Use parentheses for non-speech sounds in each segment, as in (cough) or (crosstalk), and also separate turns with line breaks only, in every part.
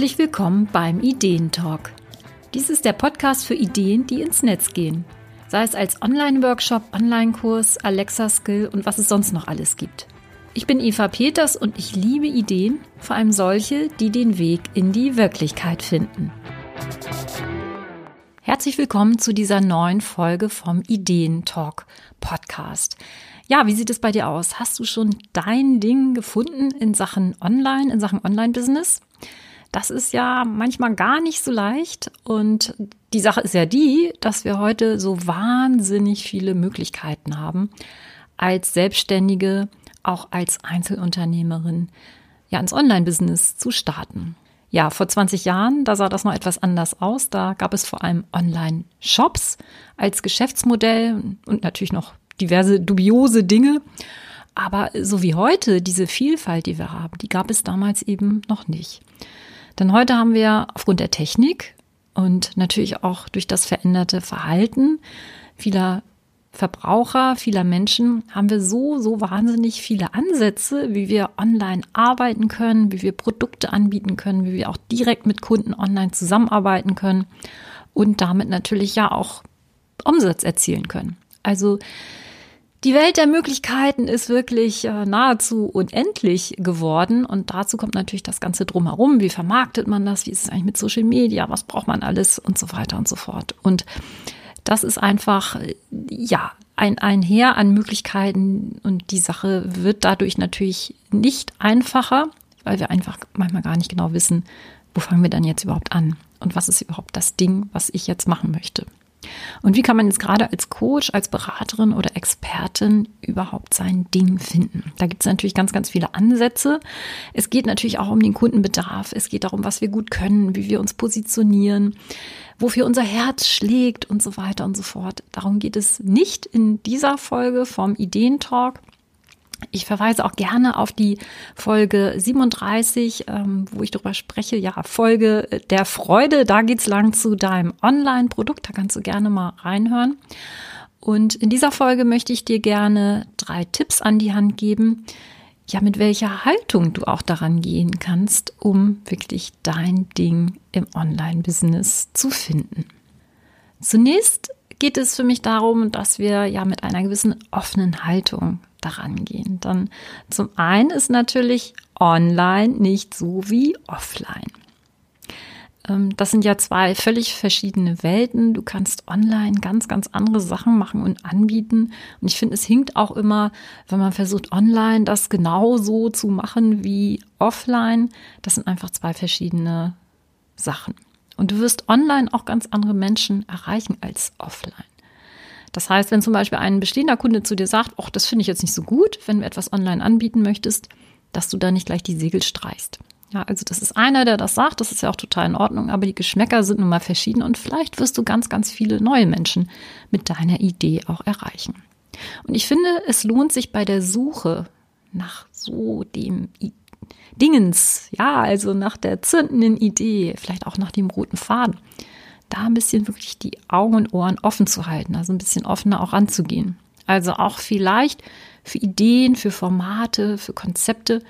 Herzlich willkommen beim Ideentalk. Dies ist der Podcast für Ideen, die ins Netz gehen. Sei es als Online-Workshop, Online-Kurs, Alexa-Skill und was es sonst noch alles gibt. Ich bin Eva Peters und ich liebe Ideen, vor allem solche, die den Weg in die Wirklichkeit finden. Herzlich willkommen zu dieser neuen Folge vom Ideentalk Podcast. Ja, wie sieht es bei dir aus? Hast du schon dein Ding gefunden in Sachen Online, in Sachen Online-Business? Das ist ja manchmal gar nicht so leicht. Und die Sache ist ja die, dass wir heute so wahnsinnig viele Möglichkeiten haben, als Selbstständige, auch als Einzelunternehmerin, ja, ins Online-Business zu starten. Ja, vor 20 Jahren, da sah das noch etwas anders aus. Da gab es vor allem Online-Shops als Geschäftsmodell und natürlich noch diverse dubiose Dinge. Aber so wie heute, diese Vielfalt, die wir haben, die gab es damals eben noch nicht. Denn heute haben wir aufgrund der Technik und natürlich auch durch das veränderte Verhalten vieler Verbraucher, vieler Menschen haben wir so, so wahnsinnig viele Ansätze, wie wir online arbeiten können, wie wir Produkte anbieten können, wie wir auch direkt mit Kunden online zusammenarbeiten können und damit natürlich ja auch Umsatz erzielen können. Also die Welt der Möglichkeiten ist wirklich äh, nahezu unendlich geworden und dazu kommt natürlich das Ganze drumherum. Wie vermarktet man das? Wie ist es eigentlich mit Social Media? Was braucht man alles und so weiter und so fort. Und das ist einfach, ja, ein, ein Heer an Möglichkeiten und die Sache wird dadurch natürlich nicht einfacher, weil wir einfach manchmal gar nicht genau wissen, wo fangen wir dann jetzt überhaupt an und was ist überhaupt das Ding, was ich jetzt machen möchte. Und wie kann man jetzt gerade als Coach, als Beraterin oder Expertin überhaupt sein Ding finden? Da gibt es natürlich ganz, ganz viele Ansätze. Es geht natürlich auch um den Kundenbedarf. Es geht darum, was wir gut können, wie wir uns positionieren, wofür unser Herz schlägt und so weiter und so fort. Darum geht es nicht in dieser Folge vom Ideentalk. Ich verweise auch gerne auf die Folge 37, ähm, wo ich darüber spreche, ja, Folge der Freude. Da geht's lang zu deinem Online-Produkt. Da kannst du gerne mal reinhören. Und in dieser Folge möchte ich dir gerne drei Tipps an die Hand geben, ja, mit welcher Haltung du auch daran gehen kannst, um wirklich dein Ding im Online-Business zu finden. Zunächst geht es für mich darum, dass wir ja mit einer gewissen offenen Haltung daran gehen. Dann zum einen ist natürlich online nicht so wie offline. Ähm, das sind ja zwei völlig verschiedene Welten. Du kannst online ganz, ganz andere Sachen machen und anbieten. Und ich finde, es hinkt auch immer, wenn man versucht, online das genauso zu machen wie offline. Das sind einfach zwei verschiedene Sachen. Und du wirst online auch ganz andere Menschen erreichen als offline. Das heißt, wenn zum Beispiel ein bestehender Kunde zu dir sagt, ach, das finde ich jetzt nicht so gut, wenn du etwas online anbieten möchtest, dass du da nicht gleich die Segel streichst. Ja, also das ist einer, der das sagt, das ist ja auch total in Ordnung, aber die Geschmäcker sind nun mal verschieden und vielleicht wirst du ganz, ganz viele neue Menschen mit deiner Idee auch erreichen. Und ich finde, es lohnt sich bei der Suche nach so dem Dingens, ja, also nach der zündenden Idee, vielleicht auch nach dem roten Faden, da ein bisschen wirklich die Augen und Ohren offen zu halten, also ein bisschen offener auch anzugehen. Also auch vielleicht für Ideen, für Formate, für Konzepte,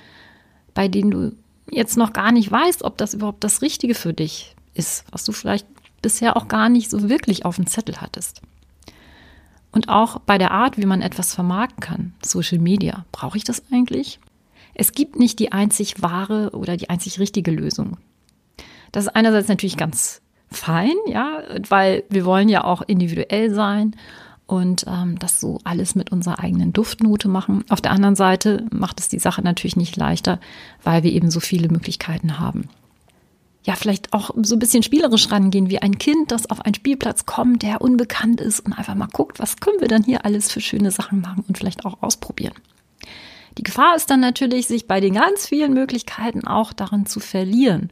bei denen du jetzt noch gar nicht weißt, ob das überhaupt das Richtige für dich ist, was du vielleicht bisher auch gar nicht so wirklich auf dem Zettel hattest. Und auch bei der Art, wie man etwas vermarkten kann, Social Media, brauche ich das eigentlich? Es gibt nicht die einzig wahre oder die einzig richtige Lösung. Das ist einerseits natürlich ganz fein, ja, weil wir wollen ja auch individuell sein und ähm, das so alles mit unserer eigenen Duftnote machen. Auf der anderen Seite macht es die Sache natürlich nicht leichter, weil wir eben so viele Möglichkeiten haben. Ja, vielleicht auch so ein bisschen spielerisch rangehen, wie ein Kind, das auf einen Spielplatz kommt, der unbekannt ist und einfach mal guckt, was können wir dann hier alles für schöne Sachen machen und vielleicht auch ausprobieren. Die Gefahr ist dann natürlich, sich bei den ganz vielen Möglichkeiten auch darin zu verlieren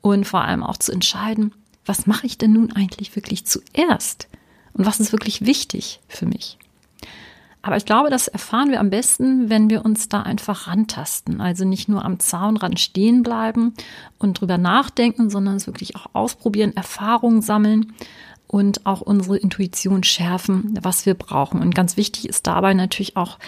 und vor allem auch zu entscheiden, was mache ich denn nun eigentlich wirklich zuerst? Und was ist wirklich wichtig für mich? Aber ich glaube, das erfahren wir am besten, wenn wir uns da einfach rantasten. Also nicht nur am Zaunrand stehen bleiben und drüber nachdenken, sondern es wirklich auch ausprobieren, Erfahrungen sammeln und auch unsere Intuition schärfen, was wir brauchen. Und ganz wichtig ist dabei natürlich auch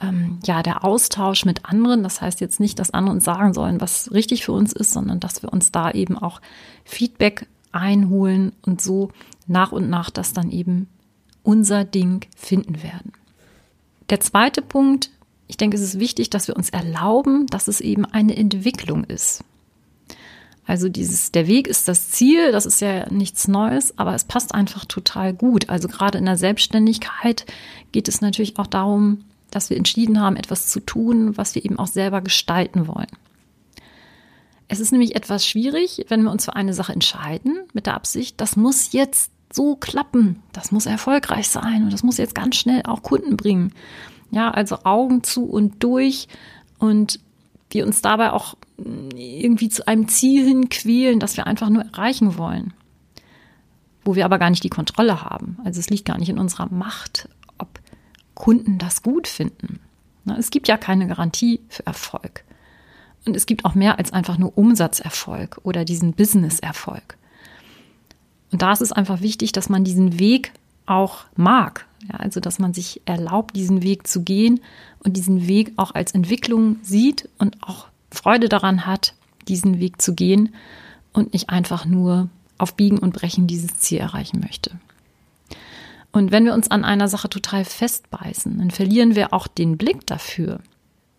ähm, ja der Austausch mit anderen. Das heißt jetzt nicht, dass andere uns sagen sollen, was richtig für uns ist, sondern dass wir uns da eben auch Feedback einholen und so nach und nach das dann eben unser Ding finden werden. Der zweite Punkt, ich denke, es ist wichtig, dass wir uns erlauben, dass es eben eine Entwicklung ist. Also dieses, der Weg ist das Ziel, das ist ja nichts Neues, aber es passt einfach total gut. Also gerade in der Selbstständigkeit geht es natürlich auch darum, dass wir entschieden haben, etwas zu tun, was wir eben auch selber gestalten wollen. Es ist nämlich etwas schwierig, wenn wir uns für eine Sache entscheiden, mit der Absicht, das muss jetzt so klappen, das muss erfolgreich sein und das muss jetzt ganz schnell auch Kunden bringen. Ja, also Augen zu und durch und wir uns dabei auch irgendwie zu einem Ziel hin quälen, das wir einfach nur erreichen wollen. Wo wir aber gar nicht die Kontrolle haben. Also es liegt gar nicht in unserer Macht, ob Kunden das gut finden. Es gibt ja keine Garantie für Erfolg. Und es gibt auch mehr als einfach nur Umsatzerfolg oder diesen Businesserfolg. Und da ist es einfach wichtig, dass man diesen Weg auch mag. Ja, also, dass man sich erlaubt, diesen Weg zu gehen und diesen Weg auch als Entwicklung sieht und auch Freude daran hat, diesen Weg zu gehen und nicht einfach nur auf Biegen und Brechen dieses Ziel erreichen möchte. Und wenn wir uns an einer Sache total festbeißen, dann verlieren wir auch den Blick dafür,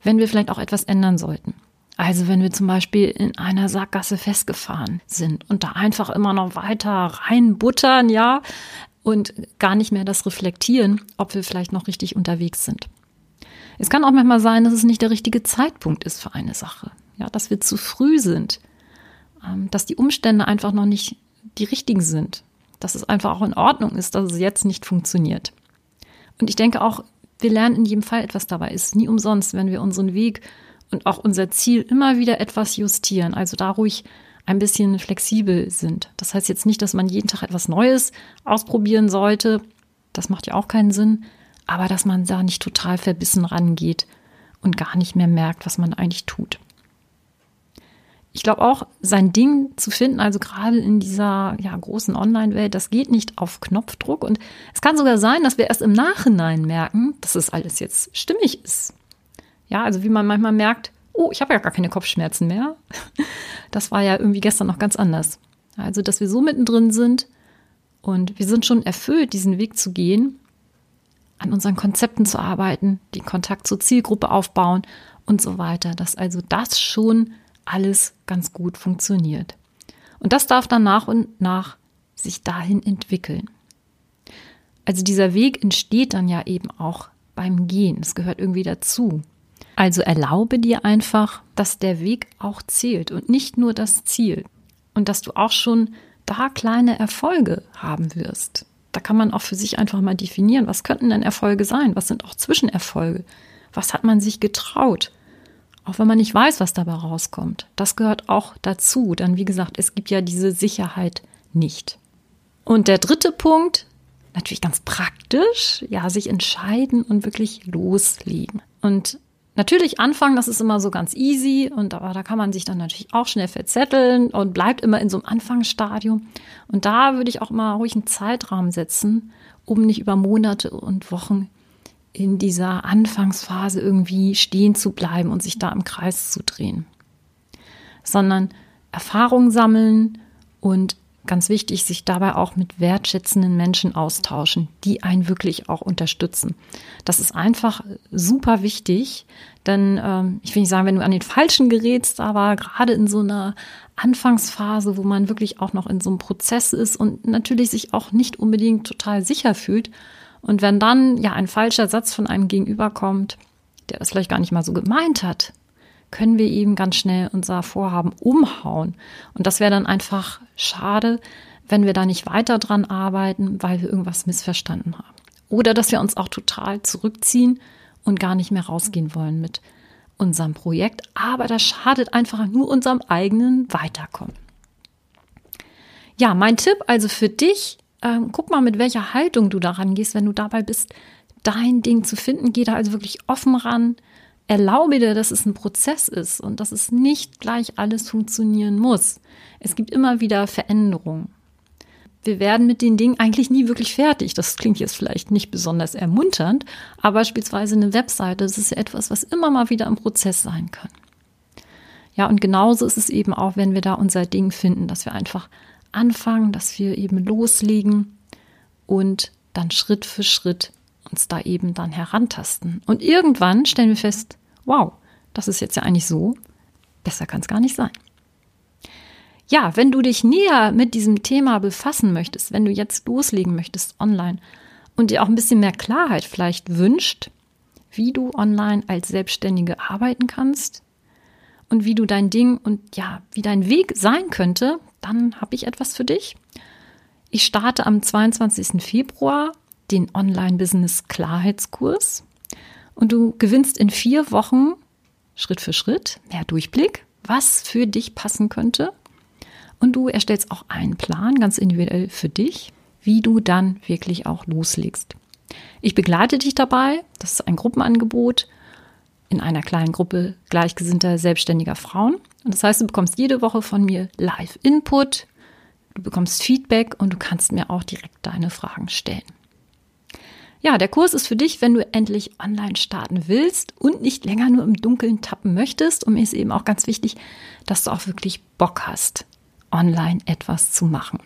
wenn wir vielleicht auch etwas ändern sollten. Also wenn wir zum Beispiel in einer Sackgasse festgefahren sind und da einfach immer noch weiter reinbuttern, ja, und gar nicht mehr das reflektieren, ob wir vielleicht noch richtig unterwegs sind. Es kann auch manchmal sein, dass es nicht der richtige Zeitpunkt ist für eine Sache. Ja, dass wir zu früh sind, ähm, dass die Umstände einfach noch nicht die richtigen sind, dass es einfach auch in Ordnung ist, dass es jetzt nicht funktioniert. Und ich denke auch, wir lernen in jedem Fall etwas dabei. Es ist nie umsonst, wenn wir unseren Weg und auch unser Ziel immer wieder etwas justieren. Also da ruhig ein bisschen flexibel sind. Das heißt jetzt nicht, dass man jeden Tag etwas Neues ausprobieren sollte. Das macht ja auch keinen Sinn aber dass man da nicht total verbissen rangeht und gar nicht mehr merkt, was man eigentlich tut. Ich glaube auch, sein Ding zu finden, also gerade in dieser ja, großen Online-Welt, das geht nicht auf Knopfdruck. Und es kann sogar sein, dass wir erst im Nachhinein merken, dass es alles jetzt stimmig ist. Ja, also wie man manchmal merkt, oh, ich habe ja gar keine Kopfschmerzen mehr. (laughs) Das war ja irgendwie gestern noch ganz anders. Also, dass wir so mittendrin sind und wir sind schon erfüllt, diesen Weg zu gehen an unseren Konzepten zu arbeiten, den Kontakt zur Zielgruppe aufbauen und so weiter, dass also das schon alles ganz gut funktioniert. Und das darf dann nach und nach sich dahin entwickeln. Also dieser Weg entsteht dann ja eben auch beim Gehen. Es gehört irgendwie dazu. Also erlaube dir einfach, dass der Weg auch zählt und nicht nur das Ziel. Und dass du auch schon da kleine Erfolge haben wirst. Da kann man auch für sich einfach mal definieren, was könnten denn Erfolge sein? Was sind auch Zwischenerfolge? Was hat man sich getraut? Auch wenn man nicht weiß, was dabei rauskommt. Das gehört auch dazu. Dann, wie gesagt, es gibt ja diese Sicherheit nicht. Und der dritte Punkt, natürlich ganz praktisch, ja, sich entscheiden und wirklich loslegen. Und Natürlich anfangen, das ist immer so ganz easy und aber da kann man sich dann natürlich auch schnell verzetteln und bleibt immer in so einem Anfangsstadium. Und da würde ich auch mal ruhig einen Zeitrahmen setzen, um nicht über Monate und Wochen in dieser Anfangsphase irgendwie stehen zu bleiben und sich da im Kreis zu drehen. Sondern Erfahrung sammeln und ganz wichtig, sich dabei auch mit wertschätzenden Menschen austauschen, die einen wirklich auch unterstützen. Das ist einfach super wichtig, denn ähm, ich will nicht sagen, wenn du an den Falschen gerätst, aber gerade in so einer Anfangsphase, wo man wirklich auch noch in so einem Prozess ist und natürlich sich auch nicht unbedingt total sicher fühlt. Und wenn dann ja ein falscher Satz von einem Gegenüber kommt, der das vielleicht gar nicht mal so gemeint hat, können wir eben ganz schnell unser Vorhaben umhauen. Und das wäre dann einfach schade, wenn wir da nicht weiter dran arbeiten, weil wir irgendwas missverstanden haben. Oder dass wir uns auch total zurückziehen und gar nicht mehr rausgehen wollen mit unserem Projekt. Aber das schadet einfach nur unserem eigenen Weiterkommen. Ja, mein Tipp also für dich, ähm, guck mal, mit welcher Haltung du daran gehst, wenn du dabei bist, dein Ding zu finden. Geh da also wirklich offen ran erlaube dir, dass es ein Prozess ist und dass es nicht gleich alles funktionieren muss. Es gibt immer wieder Veränderungen. wir werden mit den Dingen eigentlich nie wirklich fertig. Das klingt jetzt vielleicht nicht besonders ermunternd, aber beispielsweise eine Webseite, das ist ja etwas, was immer mal wieder im Prozess sein kann. Ja, und genauso ist es eben auch, wenn wir da unser Ding finden, dass wir einfach anfangen, dass wir eben loslegen und dann Schritt für Schritt uns da eben dann herantasten. Und irgendwann stellen wir fest, wow, das ist jetzt ja eigentlich so, besser kann es gar nicht sein. Ja, wenn du dich näher mit diesem Thema befassen möchtest, wenn du jetzt loslegen möchtest online und dir auch ein bisschen mehr Klarheit vielleicht wünscht, wie du online als Selbstständige arbeiten kannst und wie du dein Ding und ja, wie dein Weg sein könnte, dann habe ich etwas für dich. Ich starte am 22. Februar den Online-Business-Klarheitskurs und du gewinnst in vier Wochen Schritt für Schritt mehr Durchblick, was für dich passen könnte und du erstellst auch einen Plan, ganz individuell für dich, wie du dann wirklich auch loslegst. Ich begleite dich dabei. Das ist ein Gruppenangebot in einer kleinen Gruppe gleichgesinnter selbstständiger Frauen. Und das heißt, du bekommst jede Woche von mir Live-Input, du bekommst Feedback und du kannst mir auch direkt deine Fragen stellen. Ja, der Kurs ist für dich, wenn du endlich online starten willst und nicht länger nur im Dunkeln tappen möchtest. Und mir ist eben auch ganz wichtig, dass du auch wirklich Bock hast, online etwas zu machen.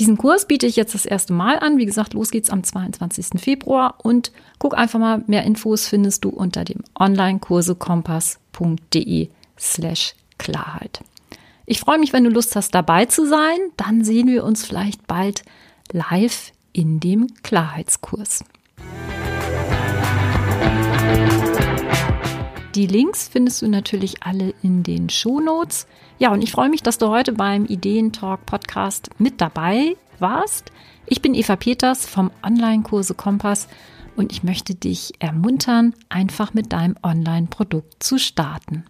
Diesen Kurs biete ich jetzt das erste Mal an. Wie gesagt, los geht's am 22. Februar und guck einfach mal, mehr Infos findest du unter dem onlinekursekompass.de slash Klarheit. Ich freue mich, wenn du Lust hast, dabei zu sein. Dann sehen wir uns vielleicht bald live in dem Klarheitskurs. Die Links findest du natürlich alle in den Shownotes. Ja, und ich freue mich, dass du heute beim Ideentalk Podcast mit dabei warst. Ich bin Eva Peters vom Online-Kurse Kompass und ich möchte dich ermuntern, einfach mit deinem Online-Produkt zu starten.